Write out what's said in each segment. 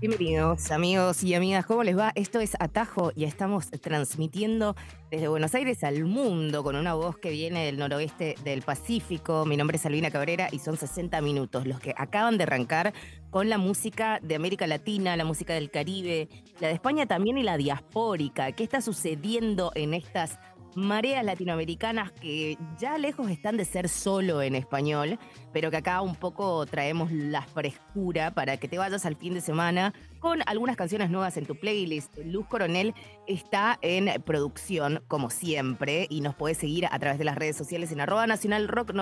Bienvenidos amigos y amigas, ¿cómo les va? Esto es Atajo y estamos transmitiendo desde Buenos Aires al mundo con una voz que viene del noroeste del Pacífico. Mi nombre es Albina Cabrera y son 60 minutos los que acaban de arrancar con la música de América Latina, la música del Caribe, la de España también y la diaspórica. ¿Qué está sucediendo en estas mareas latinoamericanas que ya lejos están de ser solo en español, pero que acá un poco traemos la frescura para que te vayas al fin de semana con algunas canciones nuevas en tu playlist. Luz Coronel está en producción, como siempre, y nos puedes seguir a través de las redes sociales en arroba nacional rock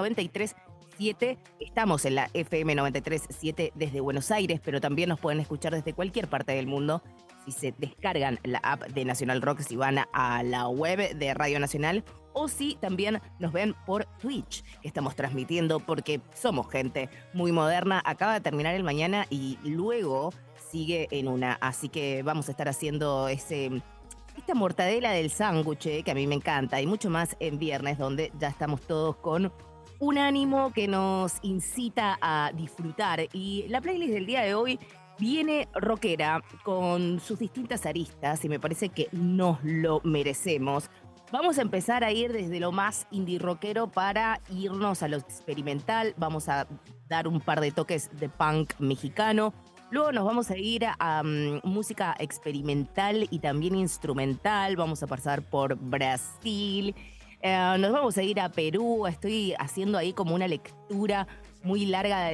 937. Estamos en la FM 937 desde Buenos Aires, pero también nos pueden escuchar desde cualquier parte del mundo si se descargan la app de Nacional Rock, si van a la web de Radio Nacional o si también nos ven por Twitch, estamos transmitiendo porque somos gente muy moderna. Acaba de terminar el mañana y luego sigue en una. Así que vamos a estar haciendo ese esta mortadela del sándwich eh, que a mí me encanta y mucho más en viernes donde ya estamos todos con un ánimo que nos incita a disfrutar y la playlist del día de hoy viene rockera con sus distintas aristas y me parece que nos lo merecemos. Vamos a empezar a ir desde lo más indie rockero para irnos a lo experimental. Vamos a dar un par de toques de punk mexicano. Luego nos vamos a ir a, mm, música experimental y también instrumental. Vamos a pasar por Brasil. Eh, nos vamos a ir a Perú. Estoy haciendo ahí como una lectura muy larga,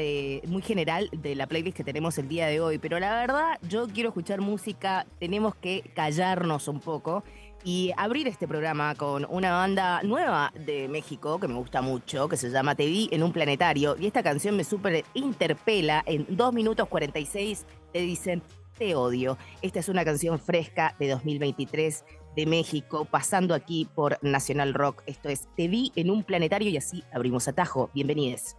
muy general de la playlist que tenemos el día de hoy. Pero la verdad, yo quiero escuchar música, tenemos que callarnos un poco y abrir este programa con una banda nueva de México que me gusta mucho, que se llama Te vi en un planetario. Y esta canción me súper interpela. En 2 minutos 46 te dicen Te odio. Esta es una canción fresca de 2023 de México, pasando aquí por Nacional Rock. Esto es Te vi en un planetario y así abrimos atajo. Bienvenidos.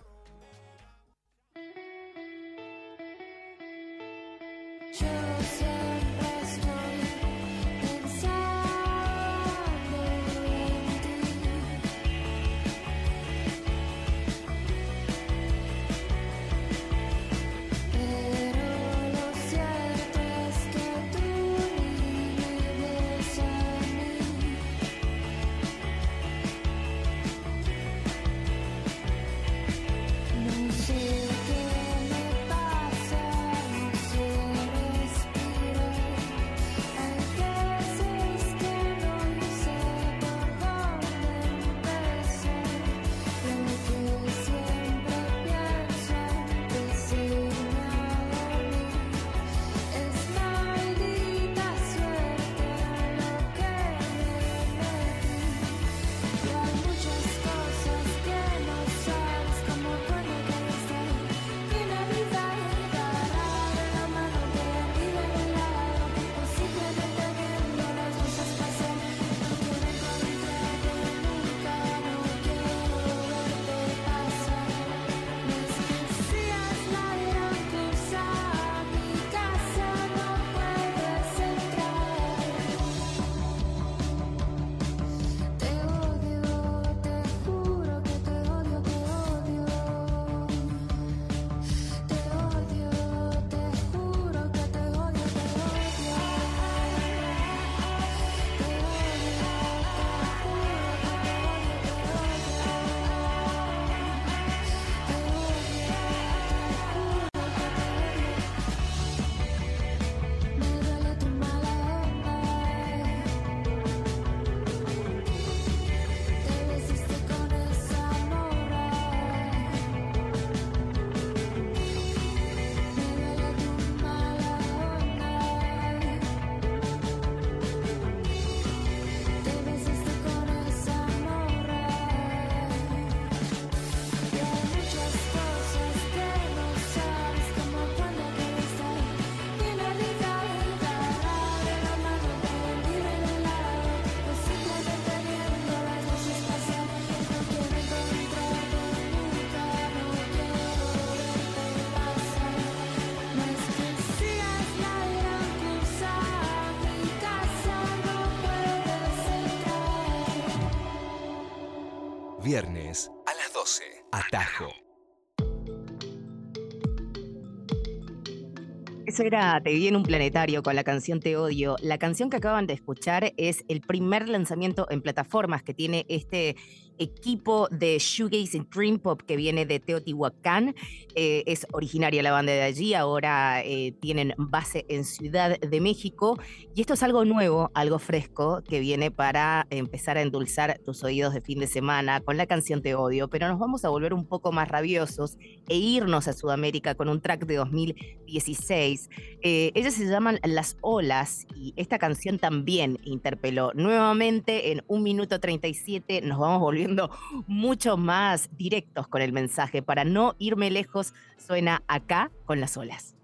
Eso era Te vi en un planetario con la canción Te odio. La canción que acaban de escuchar es el primer lanzamiento en plataformas que tiene este equipo de shoegaze y dream pop que viene de Teotihuacán. Eh, es originaria la banda de allí, ahora eh, tienen base en Ciudad de México. Y esto es algo nuevo, algo fresco, que viene para empezar a endulzar tus oídos de fin de semana con la canción Te Odio. Pero nos vamos a volver un poco más rabiosos e irnos a Sudamérica con un track de 2016. Eh, ellas se llaman Las Olas y esta canción también interpeló. Nuevamente en un minuto 37 nos vamos volviendo mucho más directos con el mensaje. Para no irme lejos, suena acá con las olas.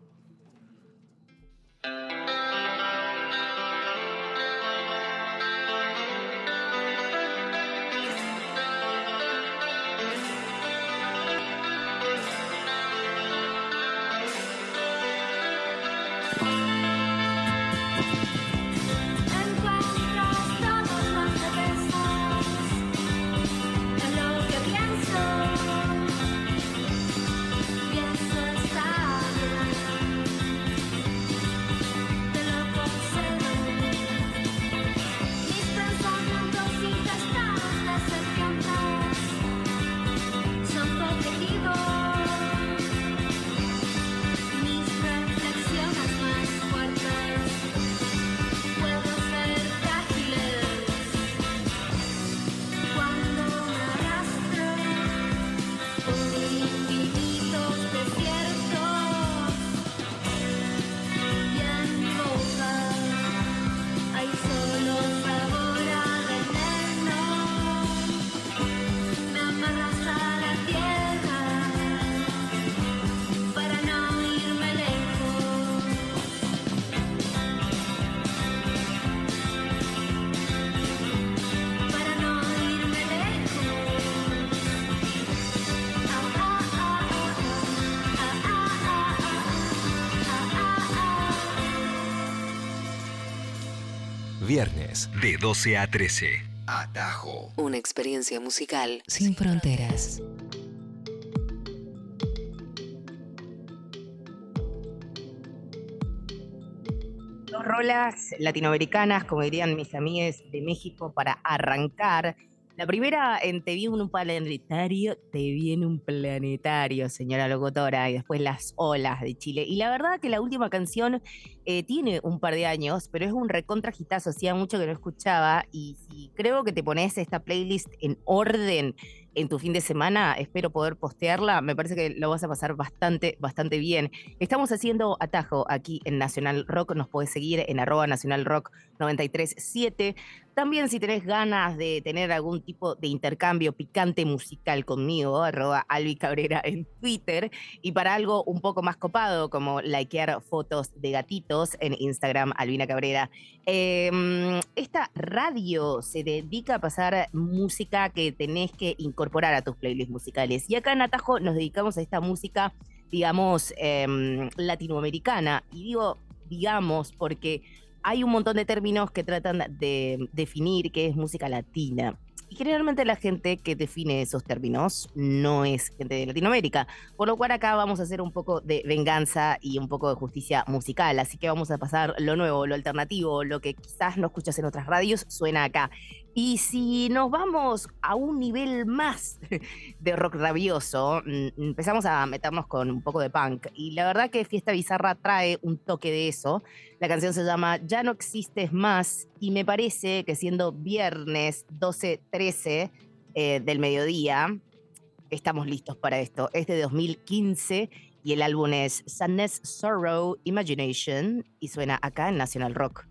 Viernes de 12 a 13. Atajo. Una experiencia musical sin fronteras. Dos rolas latinoamericanas, como dirían mis amigas de México, para arrancar. La primera en Te vi en un planetario, te vi en un planetario, señora locutora, y después Las olas de Chile. Y la verdad que la última canción eh, tiene un par de años, pero es un recontra hacía mucho que no escuchaba, y creo que te pones esta playlist en orden en tu fin de semana, espero poder postearla, me parece que lo vas a pasar bastante, bastante bien. Estamos haciendo atajo aquí en Nacional Rock, nos puedes seguir en arroba Nacional Rock 937. También si tenés ganas de tener algún tipo de intercambio picante musical conmigo, arroba Albi Cabrera en Twitter, y para algo un poco más copado como likear fotos de gatitos en Instagram, Albina Cabrera. Em, esta radio se dedica a pasar música que tenés que incorporar a tus playlists musicales. Y acá en Atajo nos dedicamos a esta música, digamos, em, latinoamericana. Y digo, digamos, porque hay un montón de términos que tratan de definir qué es música latina. Y generalmente la gente que define esos términos no es gente de Latinoamérica. Por lo cual acá vamos a hacer un poco de venganza y un poco de justicia musical. Así que vamos a pasar lo nuevo, lo alternativo, lo que quizás no escuchas en otras radios, suena acá. Y si nos vamos a un nivel más de rock rabioso, mm, empezamos a meternos con un poco de punk. Y la verdad que Fiesta Bizarra trae un toque de eso. La canción se llama Ya no existes más y me parece que siendo viernes 12-13 eh, del mediodía, estamos listos para esto. Es de 2015 y el álbum es Sadness, Sorrow, Imagination y suena acá en National Rock.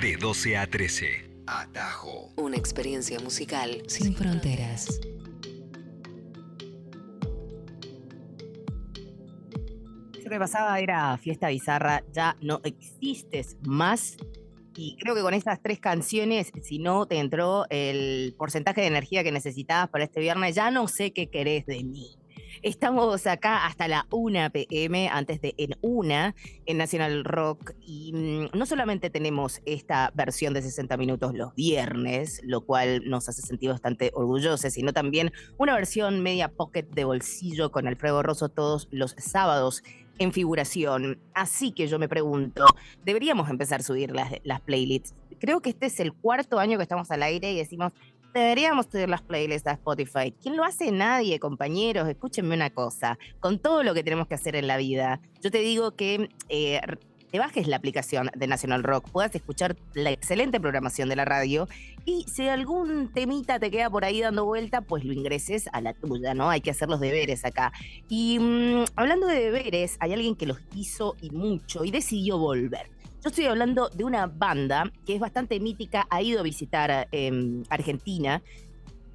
De 12 a 13. Atajo. Una experiencia musical sin fronteras. Lo que pasaba era fiesta bizarra, ya no existes más. Y creo que con estas tres canciones, si no te entró el porcentaje de energía que necesitabas para este viernes, ya no sé qué querés de mí. Estamos acá hasta la 1 pm, antes de en una, en National Rock. Y mm, no solamente tenemos esta versión de 60 minutos los viernes, lo cual nos hace sentir bastante orgullosos, sino también una versión media pocket de bolsillo con Alfredo Rosso todos los sábados en figuración. Así que yo me pregunto, ¿deberíamos empezar a subir las, las playlists? Creo que este es el cuarto año que estamos al aire y decimos, Deberíamos subir las playlists a Spotify. ¿Quién lo hace? Nadie, compañeros. Escúchenme una cosa. Con todo lo que tenemos que hacer en la vida, yo te digo que eh, te bajes la aplicación de National Rock, puedas escuchar la excelente programación de la radio y si algún temita te queda por ahí dando vuelta, pues lo ingreses a la tuya, ¿no? Hay que hacer los deberes acá. Y mm, hablando de deberes, hay alguien que los hizo y mucho y decidió volver. Yo estoy hablando de una banda que es bastante mítica, ha ido a visitar em, Argentina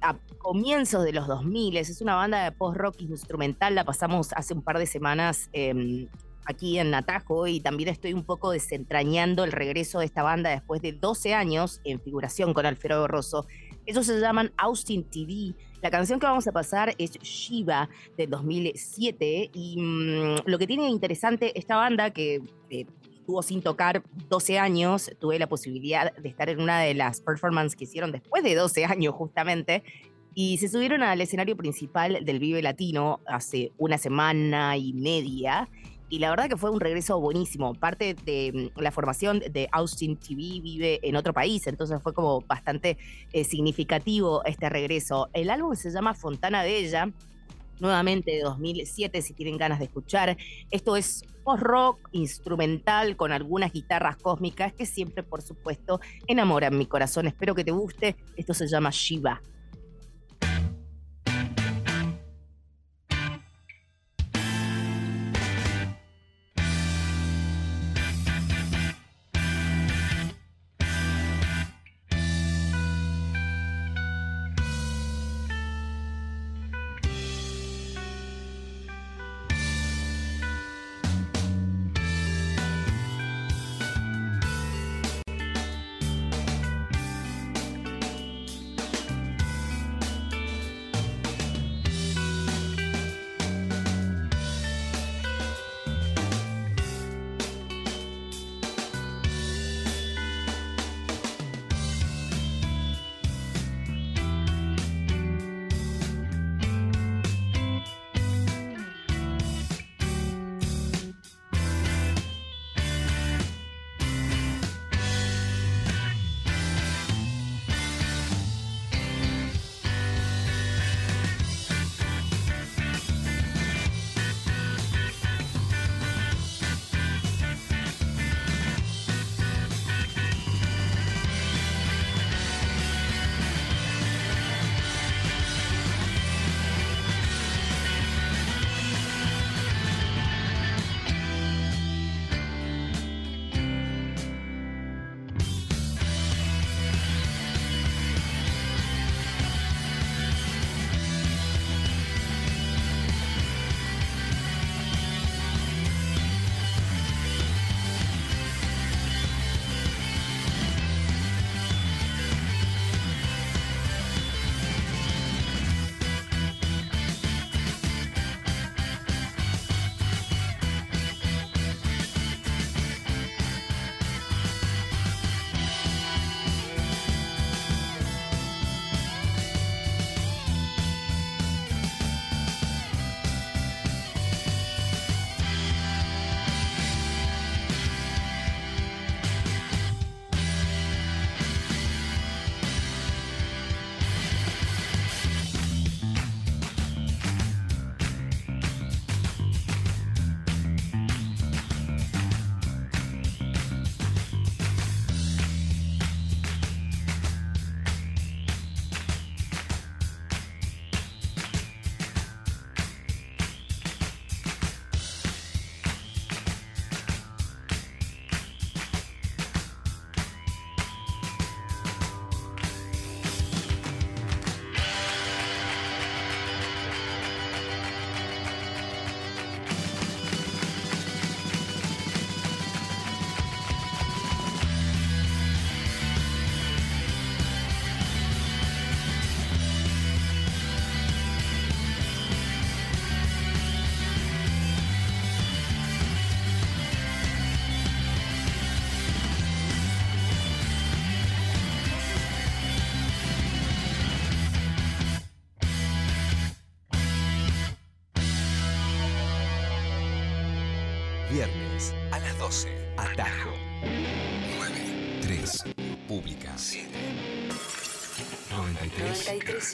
a comienzos de los 2000, es una banda de post-rock instrumental, la pasamos hace un par de semanas em, aquí en Natajo y también estoy un poco desentrañando el regreso de esta banda después de 12 años en figuración con Alfredo Rosso. Ellos se llaman Austin TV. La canción que vamos a pasar es Shiva de 2007 y mm, lo que tiene interesante esta banda que eh, estuvo sin tocar 12 años, tuve la posibilidad de estar en una de las performances que hicieron después de 12 años justamente, y se subieron al escenario principal del Vive Latino hace una semana y media. Y la verdad que fue un regreso buenísimo. Parte de mm, la formación de Austin TV vive en otro país, entonces fue como bastante eh, significativo este regreso. El álbum se llama Fontana Bella, nuevamente de 2007 si tienen ganas de escuchar. Esto es post-rock instrumental con algunas guitarras cósmicas que siempre, por supuesto, enamoran mi corazón. Espero que te guste. Esto se llama Shiva.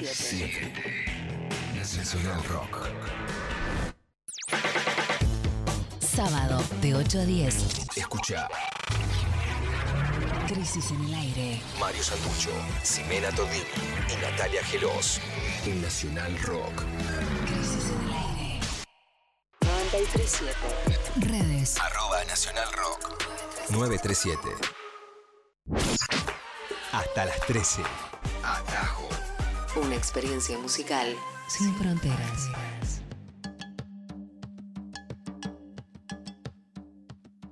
93, 93.7. 7. Nacional Rock. Sábado de 8 a 10. Escucha Crisis en el aire. Mario Santucho, Ximena Todini y Natalia Gelos en Nacional Rock. Crisis en el aire. 93.7. Redes. Arroba Nacional Rock. 937. Hasta las 13. Atajo. Una experiencia musical sin fronteras.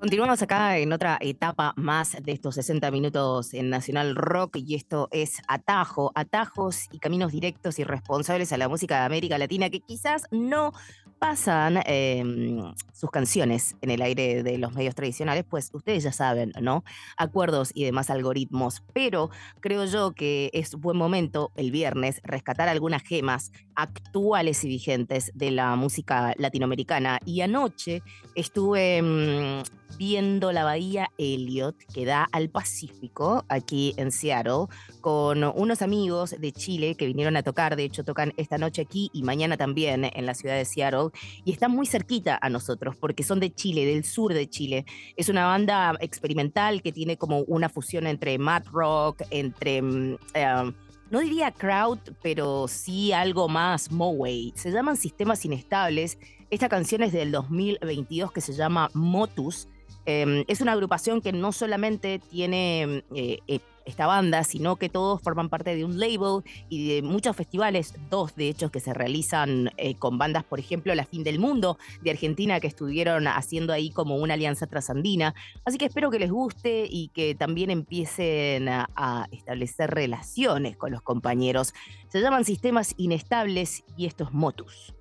Continuamos acá en otra etapa más de estos 60 minutos en Nacional Rock y esto es Atajo, atajos y caminos directos y responsables a la música de América Latina que quizás no pasan em, sus canciones en el aire de los medios tradicionales, pues ustedes ya saben, ¿no? Acuerdos y demás algoritmos, pero creo yo que es buen momento el viernes rescatar algunas gemas actuales y vigentes de la música latinoamericana. Y anoche estuve mm, viendo la bahía Elliot, que da al Pacífico, aquí en Seattle, con unos amigos de Chile que vinieron a tocar, de hecho tocan esta noche aquí y mañana también en la ciudad de Seattle, y están muy cerquita a nosotros porque son de Chile, del sur de Chile. Es una banda experimental que tiene como una fusión entre mad rock, entre... mm, eh, no diría crowd, pero sí algo más Moway. Se llaman Sistemas Inestables. Esta canción es del 2022 que se llama Motus. Eh, es una agrupación que no solamente tiene eh, eh, esta banda, sino que todos forman parte de un label y de muchos festivales, dos de hecho que se realizan eh, con bandas, por ejemplo, La Fin del Mundo de Argentina, que estuvieron haciendo ahí como una alianza trasandina. Así que espero que les guste y que también empiecen a, a establecer relaciones con los compañeros. Se llaman sistemas inestables y esto es Motus.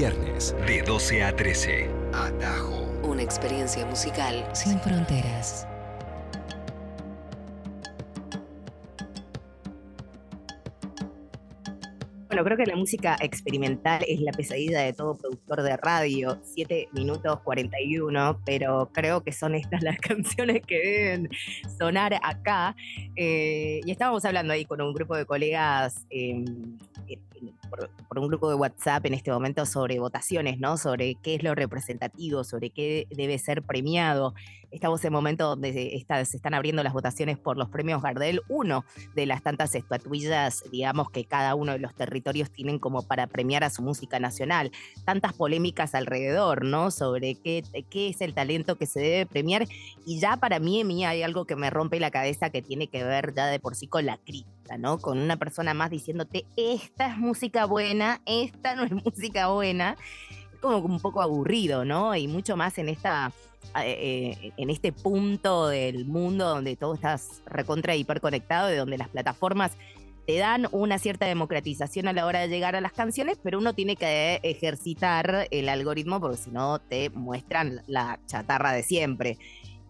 Viernes de 12 a 13. Atajo. Una experiencia musical sin fronteras. Bueno, creo que la música experimental es la pesadilla de todo productor de radio. 7 minutos 41, pero creo que son estas las canciones que deben sonar acá. Eh, y estábamos hablando ahí con un grupo de colegas eh, por, un grupo de WhatsApp en este momento sobre votaciones, ¿no? Sobre qué es lo representativo, sobre qué debe ser premiado. Estamos en momento donde se están abriendo las votaciones por los premios Gardel, uno de las tantas estatuillas, digamos, que cada uno de los territorios tienen como para premiar a su música nacional. Tantas polémicas alrededor, ¿no? Sobre qué, qué es el talento que se debe premiar. Y ya para mí, mí hay algo que me rompe la cabeza que tiene que ver ya de por sí con la crítica, ¿no? Con una persona más diciéndote, esta es música buena, esta no es música buena. Como un poco aburrido, ¿no? Y mucho más en esta eh, eh, en este punto del mundo donde todo está recontra hiperconectado y donde las plataformas te dan una cierta democratización a la hora de llegar a las canciones, pero uno tiene que ejercitar el algoritmo porque si no te muestran la chatarra de siempre.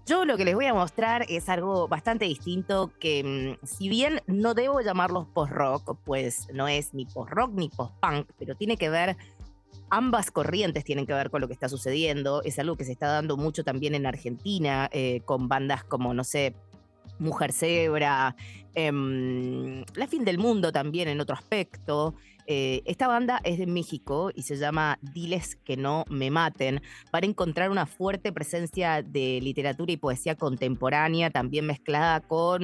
Yo lo que les voy a mostrar es algo bastante distinto que mm, si bien no debo llamarlos post-rock, pues no es ni post-rock ni post-punk, pero tiene que ver ambas corrientes tienen que ver con lo que está sucediendo. Es algo que se está dando mucho también en Argentina, eh, con bandas como, no sé, Mujer Zebra, em, La Fin del Mundo también en otro aspecto. Eh, esta banda es de México y se llama Diles que no me maten, para encontrar una fuerte presencia de literatura y poesía contemporánea, también mezclada con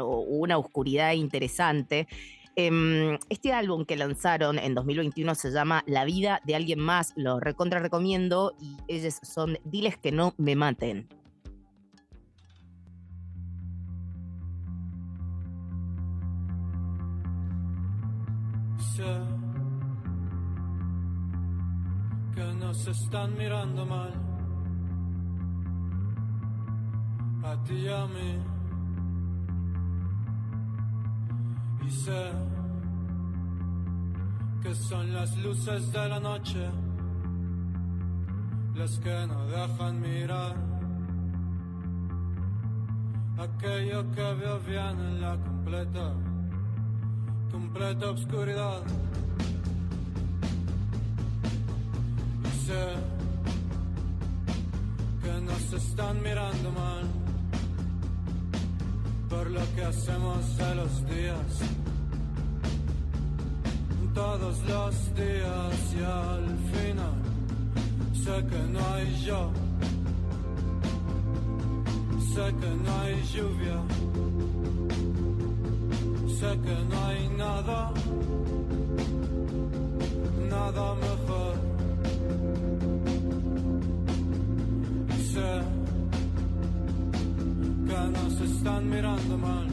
una oscuridad interesante. Em, este álbum que lanzaron en 2021 se llama La vida de alguien más, lo recontra recomiendo y ellos son Diles que no me maten. Sé que nos están mirando mal a ti y a mí. Y sé que son las luces de la noche las que no dejan mirar aquello que veo bien en la completa, completa oscuridad. Y sé que nos están mirando mal por lo que hacemos de los días. Todos los días y al final sé que no hay yo. Sé que no hay lluvia. Sé que no hay nada. Nada mejor. Están mirando mal.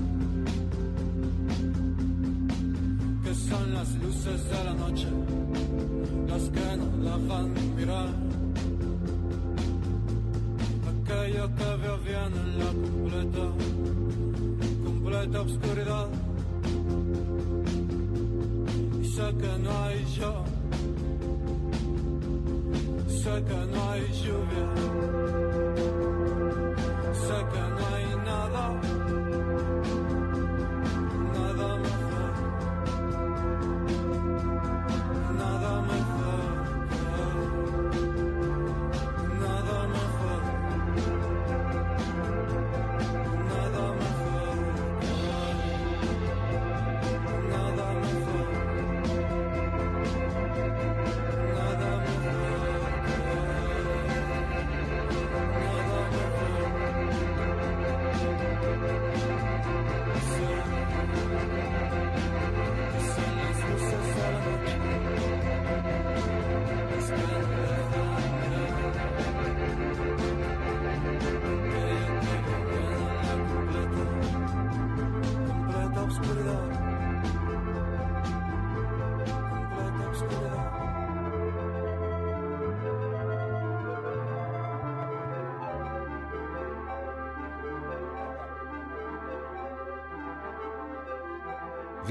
Que son las luces de la noche las que nos dejan mirar. Aquello que veo bien en la completa, completa oscuridad. Y sé que no hay yo, sé que no hay lluvia.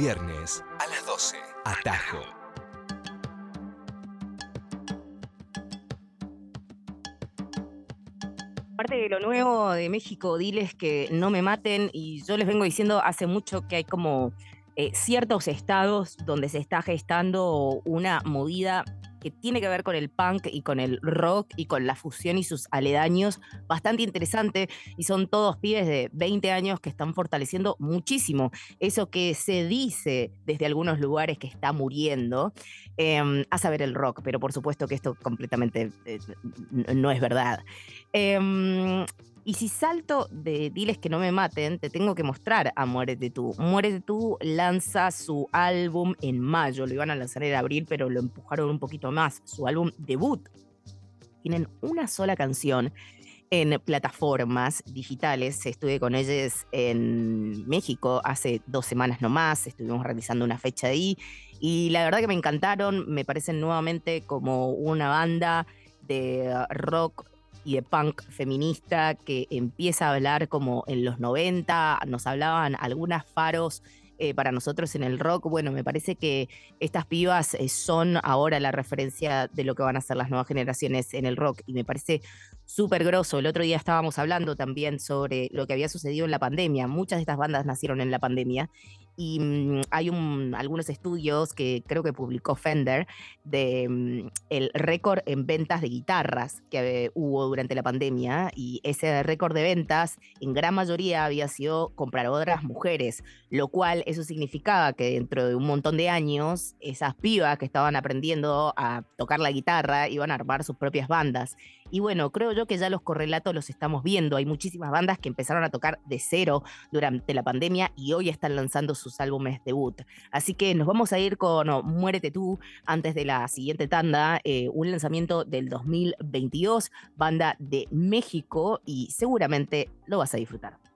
viernes a las 12. Atajo. Parte de lo nuevo de México, diles que no me maten y yo les vengo diciendo hace mucho que hay como eh, ciertos estados donde se está gestando una movida que tiene que ver con el punk y con el rock y con la fusión y sus aledaños, bastante interesante. Y son todos pibes de 20 años que están fortaleciendo muchísimo eso que se dice desde algunos lugares que está muriendo, em, a saber el rock, pero por supuesto que esto completamente eh, no es verdad. Em, y si salto de Diles que no me maten, te tengo que mostrar a Muérete tú. Muérete tú lanza su álbum en mayo, lo iban a lanzar en abril, pero lo empujaron un poquito más, su álbum debut. Tienen una sola canción en plataformas digitales. Estuve con ellos en México hace dos semanas nomás, estuvimos realizando una fecha ahí y la verdad que me encantaron, me parecen nuevamente como una banda de rock y de punk feminista que empieza a hablar como en los 90, nos hablaban algunas faros eh, para nosotros en el rock. Bueno, me parece que estas pibas eh, son ahora la referencia de lo que van a ser las nuevas generaciones en el rock y me parece súper grosso. El otro día estábamos hablando también sobre lo que había sucedido en la pandemia. Muchas de estas bandas nacieron en la pandemia y mm, hay un, algunos estudios que creo que publicó Fender de mm, el récord en ventas de guitarras que hubo durante la pandemia y ese récord de ventas en gran mayoría había sido compradoras mujeres, lo cual eso significaba que dentro de un montón de años esas pibas que estaban aprendiendo a tocar la guitarra iban a armar sus propias bandas. Y bueno, creo yo que ya los correlatos los estamos viendo. Hay muchísimas bandas que empezaron a tocar de cero durante la pandemia y hoy están lanzando sus álbumes debut. Así que nos vamos a ir con Muérete tú antes de la siguiente tanda, eh, un lanzamiento del 2022, banda de México y seguramente lo vas a disfrutar.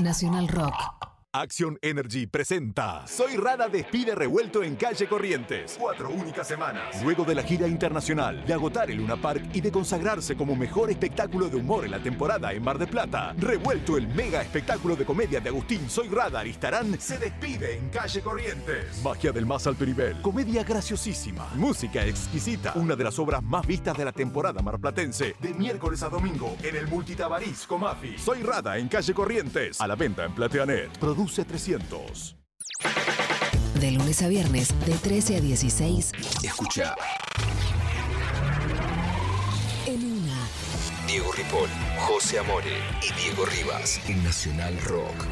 Nacional Rock. Action Energy presenta Soy Rada despide revuelto en calle Corrientes. Cuatro únicas semanas. Luego de la gira internacional, de agotar el Luna Park y de consagrarse como mejor espectáculo de humor en la temporada en Mar de Plata, revuelto el mega espectáculo de comedia de Agustín Soy Rada Aristarán se despide en calle Corrientes. Magia del más alto nivel, comedia graciosísima, música exquisita, una de las obras más vistas de la temporada marplatense, de miércoles a domingo en el Multitabariz Comafi. Soy Rada en calle Corrientes, a la venta en Plateanet. 300. De lunes a viernes, de 13 a 16, Escucha en una. Diego Ripoll, José Amore y Diego Rivas en Nacional Rock.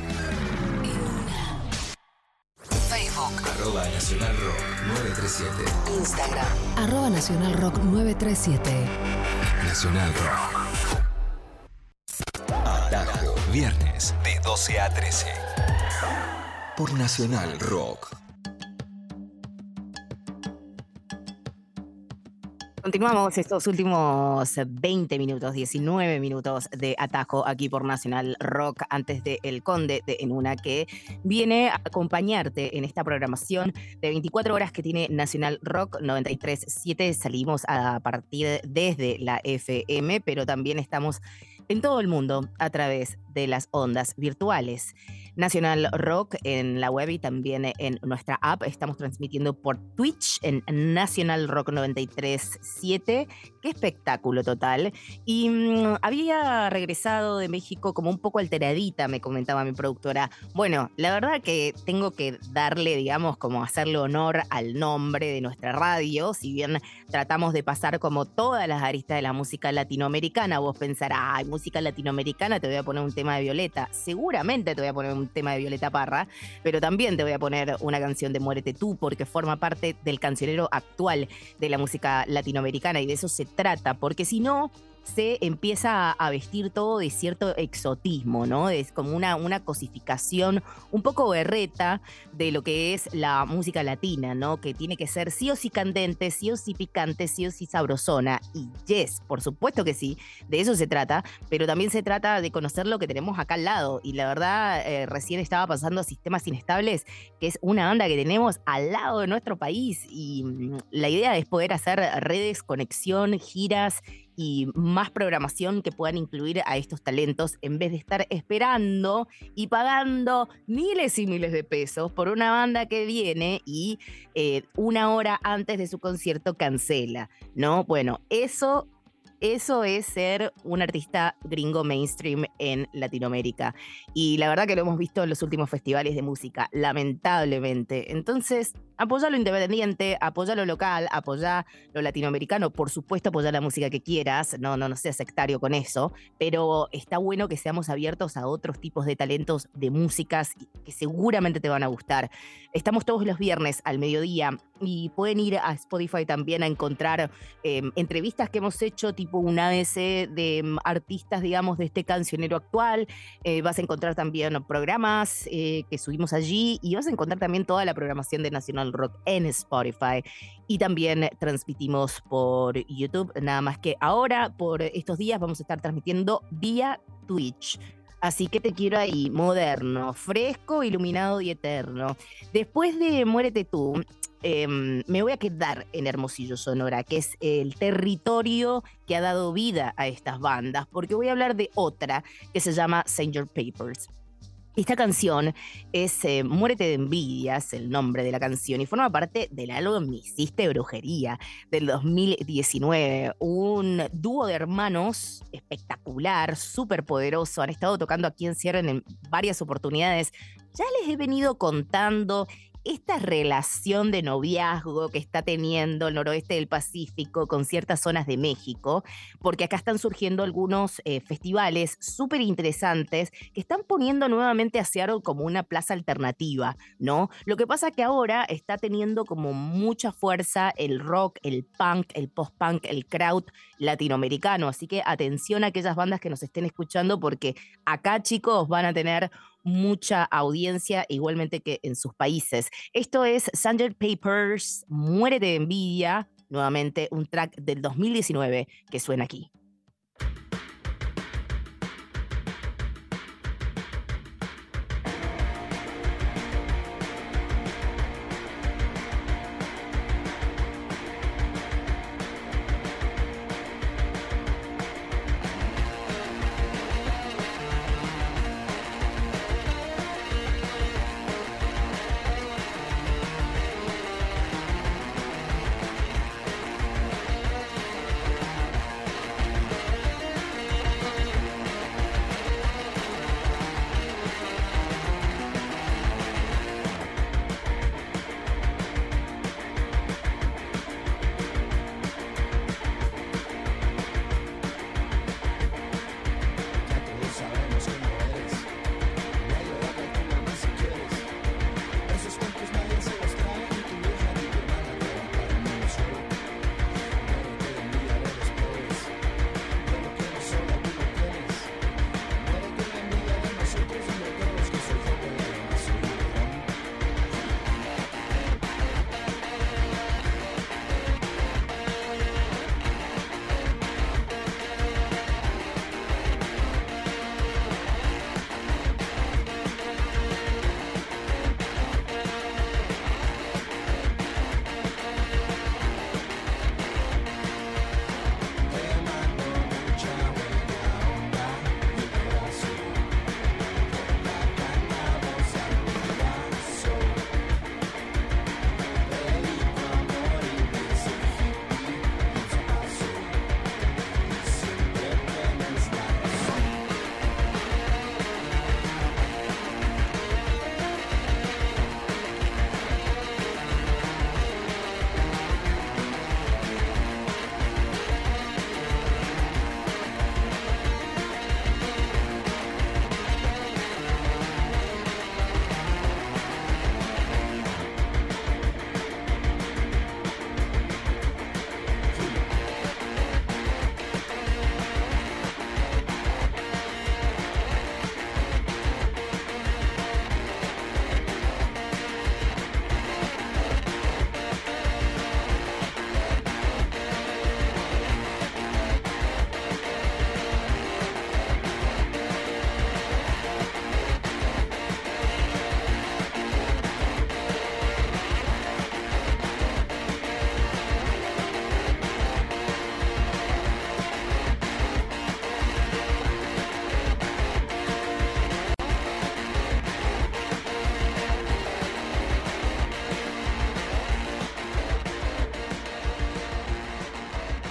Facebook, Arroba Nacional Rock 937. Instagram, arroba Nacional Rock 937. Nacional Rock. Atajo. Viernes de 12 a 13. Por Nacional Rock. Continuamos estos últimos 20 minutos, 19 minutos de atajo aquí por Nacional Rock antes de El Conde de En Una que viene a acompañarte en esta programación de 24 horas que tiene Nacional Rock 93.7. Salimos a partir desde la FM, pero también estamos en todo el mundo a través de las ondas virtuales. Nacional Rock en la web y también en nuestra app. Estamos transmitiendo por Twitch en Nacional Rock 937. Qué espectáculo total. Y mm, había regresado de México como un poco alteradita, me comentaba mi productora. Bueno, la verdad que tengo que darle, digamos, como hacerle honor al nombre de nuestra radio. Si bien tratamos de pasar como todas las aristas de la música latinoamericana, vos pensarás, ay, música latinoamericana, te voy a poner un tema de Violeta. Seguramente te voy a poner un tema de Violeta Parra, pero también te voy a poner una canción de Muérete tú, porque forma parte del cancionero actual de la música latinoamericana y de eso se trata, porque si no, se empieza a vestir todo de cierto exotismo, ¿no? Es como una, una cosificación un poco berreta de lo que es la música latina, ¿no? Que tiene que ser sí o sí candente, sí o sí picante, sí o sí sabrosona. Y yes, por supuesto que sí, de eso se trata, pero también se trata de conocer lo que tenemos acá al lado. Y la verdad, eh, recién estaba pasando Sistemas Inestables, que es una banda que tenemos al lado de nuestro país. Y mm, la idea es poder hacer redes, conexión, giras y más programación que puedan incluir a estos talentos en vez de estar esperando y pagando miles y miles de pesos por una banda que viene y eh, una hora antes de su concierto cancela, ¿no? Bueno, eso eso es ser un artista gringo mainstream en Latinoamérica. Y la verdad que lo hemos visto en los últimos festivales de música, lamentablemente. Entonces, apoya lo independiente, apoya lo local, apoya lo latinoamericano, por supuesto apoya la música que quieras, no, no, no seas sectario con eso, pero está bueno que seamos abiertos a otros tipos de talentos de músicas que seguramente te van a gustar. Estamos todos los viernes al mediodía y pueden ir a Spotify también a encontrar eh, entrevistas que hemos hecho, tipo un ABC de mm, artistas, digamos, de este cancionero actual. Eh, vas a encontrar también programas eh, que subimos allí y vas a encontrar también toda la programación de Nacional Rock en Spotify. Y también transmitimos por YouTube, nada más que ahora, por estos días, vamos a estar transmitiendo vía Twitch. Así que te quiero ahí, moderno, fresco, iluminado y eterno. Después de Muérete tú, em, me voy a quedar en Hermosillo, Sonora, que es el territorio que ha dado vida a estas bandas, porque voy a hablar de otra que se llama Sanger Papers. Esta canción es eh, Muérete de envidia, es el nombre de la canción, y forma parte del álbum Me Hiciste Brujería del 2019. Un dúo de hermanos espectacular, súper poderoso. Han estado tocando aquí en Sierra en varias oportunidades. Ya les he venido contando esta relación de noviazgo que está teniendo el noroeste del Pacífico con ciertas zonas de México, porque acá están surgiendo algunos eh, festivales súper interesantes que están poniendo nuevamente a Seattle como una plaza alternativa, ¿no? Lo que pasa que ahora está teniendo como mucha fuerza el rock, el punk, el post-punk, el crowd latinoamericano, así que atención a aquellas bandas que nos estén escuchando porque acá chicos van a tener mucha audiencia, igualmente que en sus países. Esto es Sanger Papers, Muere de envidia, nuevamente un track del 2019 que suena aquí.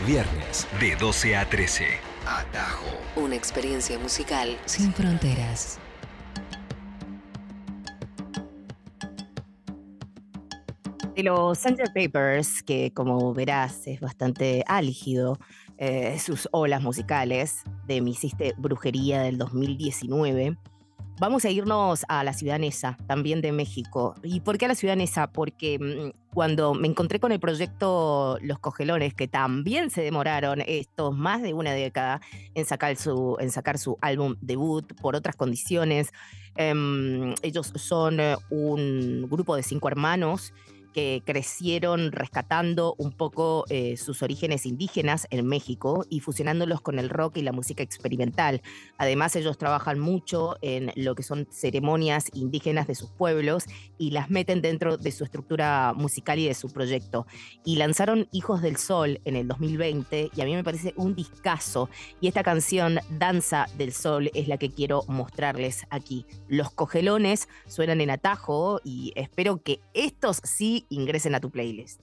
Viernes, de 12 a 13. Atajo. Una experiencia musical sin fronteras. De los Center Papers, que como verás es bastante álgido, eh, sus olas musicales, de Mi Hiciste Brujería del 2019, Vamos a irnos a la ciudad Nesa, también de México. ¿Y por qué a la ciudad Nesa? Porque mm, cuando me encontré con el proyecto Los Cogelones, que también se demoraron estos más de una década en sacar su, en sacar su álbum debut por otras condiciones, em, ellos son eh, un grupo de cinco hermanos crecieron rescatando un poco eh, sus orígenes indígenas en México y fusionándolos con el rock y la música experimental. Además, ellos trabajan mucho en lo que son ceremonias indígenas de sus pueblos y las meten dentro de su estructura musical y de su proyecto. Y lanzaron Hijos del Sol en el 2020 y a mí me parece un discazo. Y esta canción, Danza del Sol, es la que quiero mostrarles aquí. Los cogelones suenan en atajo y espero que estos sí ingresen a tu playlist.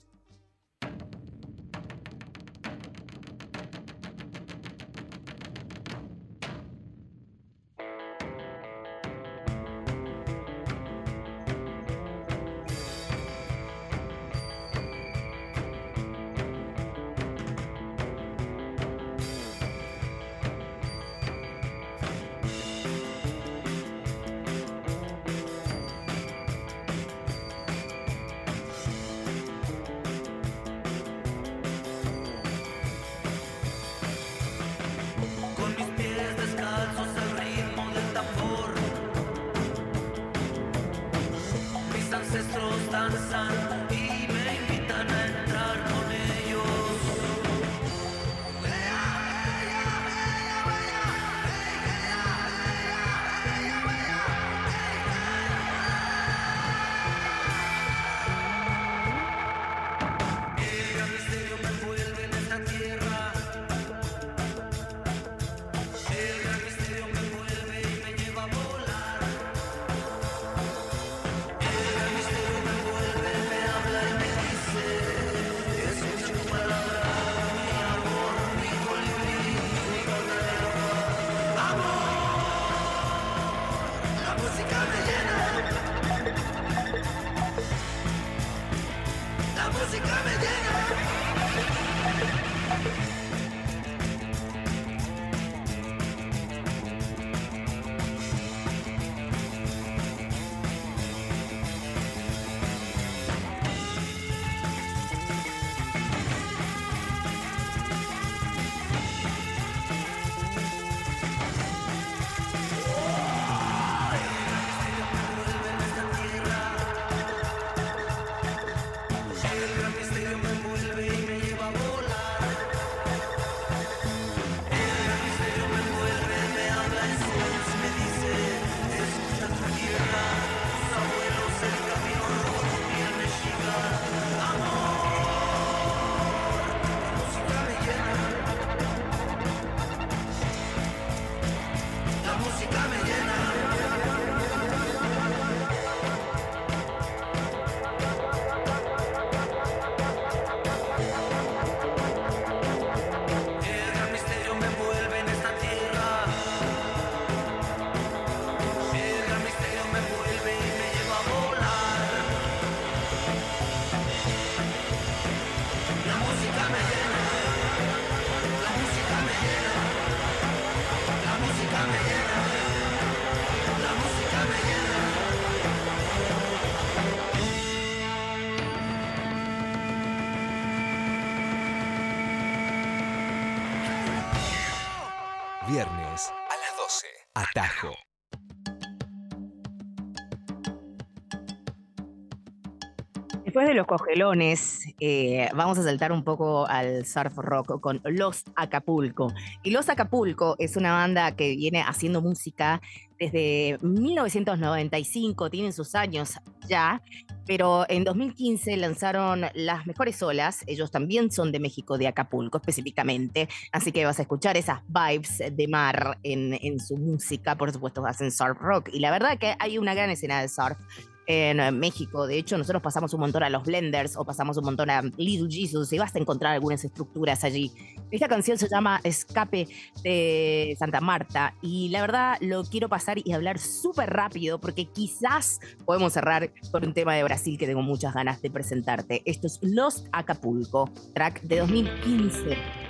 Los cogelones, eh, vamos a saltar un poco al surf rock con Los Acapulco. Y Los Acapulco es una banda que viene haciendo música desde 1995, tienen sus años ya, pero en 2015 lanzaron Las Mejores Olas, ellos también son de México, de Acapulco específicamente, así que vas a escuchar esas vibes de mar en, en su música, por supuesto hacen surf rock, y la verdad que hay una gran escena de surf en México. De hecho, nosotros pasamos un montón a los Blenders o pasamos un montón a Little Jesus y vas a encontrar algunas estructuras allí. Esta canción se llama Escape de Santa Marta y la verdad lo quiero pasar y hablar súper rápido porque quizás podemos cerrar con un tema de Brasil que tengo muchas ganas de presentarte. Esto es Lost Acapulco, track de 2015.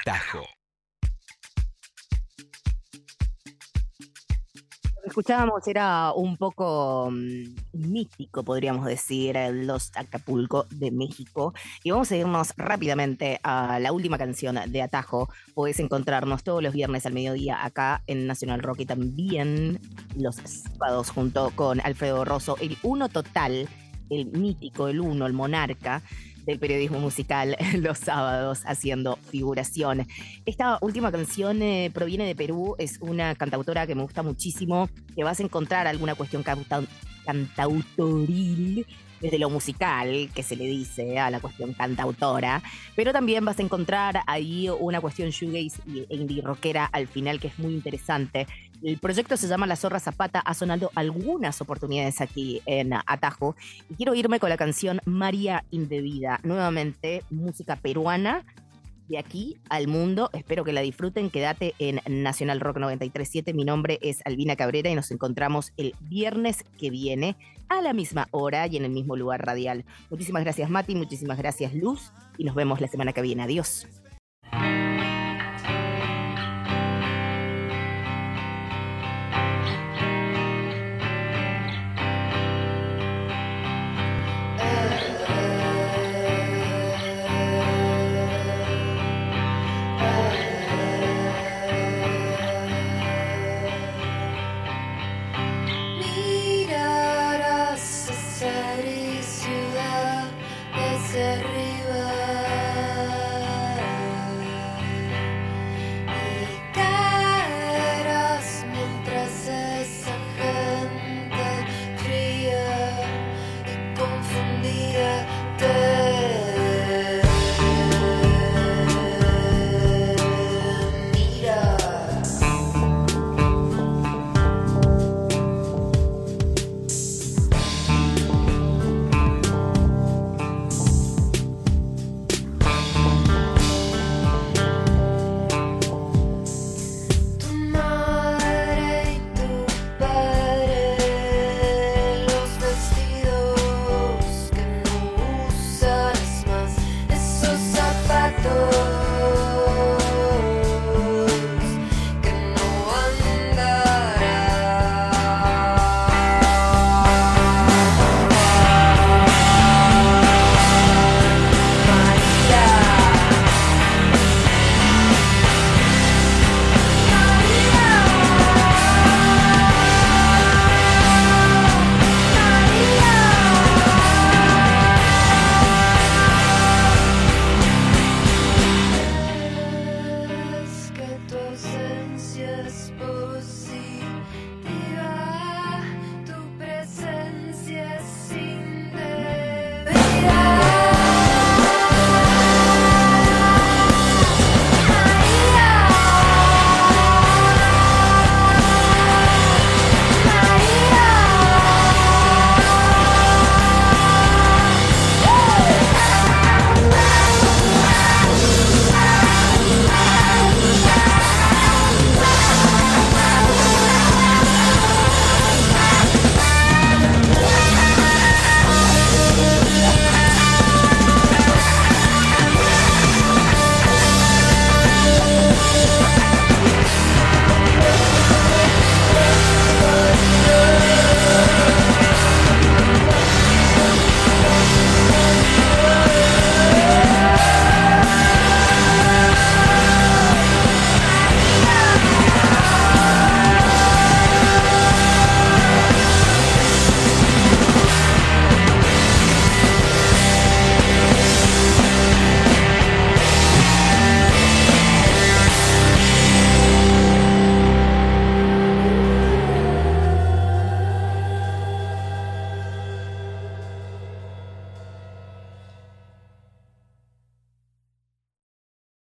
Atajo. Escuchábamos era un poco mm, mítico, podríamos decir, Los Acapulco de México. Y vamos a irnos rápidamente a la última canción de Atajo. Podés encontrarnos todos los viernes al mediodía acá en Nacional Rock y también los sábados junto con Alfredo Rosso, el uno total, el mítico, el uno, el monarca del periodismo musical los sábados haciendo figuración. Esta última canción eh, proviene de Perú, es una cantautora que me gusta muchísimo, que vas a encontrar alguna cuestión canta- cantautoril desde lo musical, que se le dice a la cuestión cantautora, pero también vas a encontrar ahí una cuestión shoegaze e indie rockera al final que es muy interesante. El proyecto se llama La Zorra Zapata, ha sonado algunas oportunidades aquí en Atajo y quiero irme con la canción María Indebida, nuevamente música peruana de aquí al mundo. Espero que la disfruten. Quédate en Nacional Rock 937. Mi nombre es Albina Cabrera y nos encontramos el viernes que viene a la misma hora y en el mismo lugar radial. Muchísimas gracias Mati, muchísimas gracias Luz y nos vemos la semana que viene. Adiós.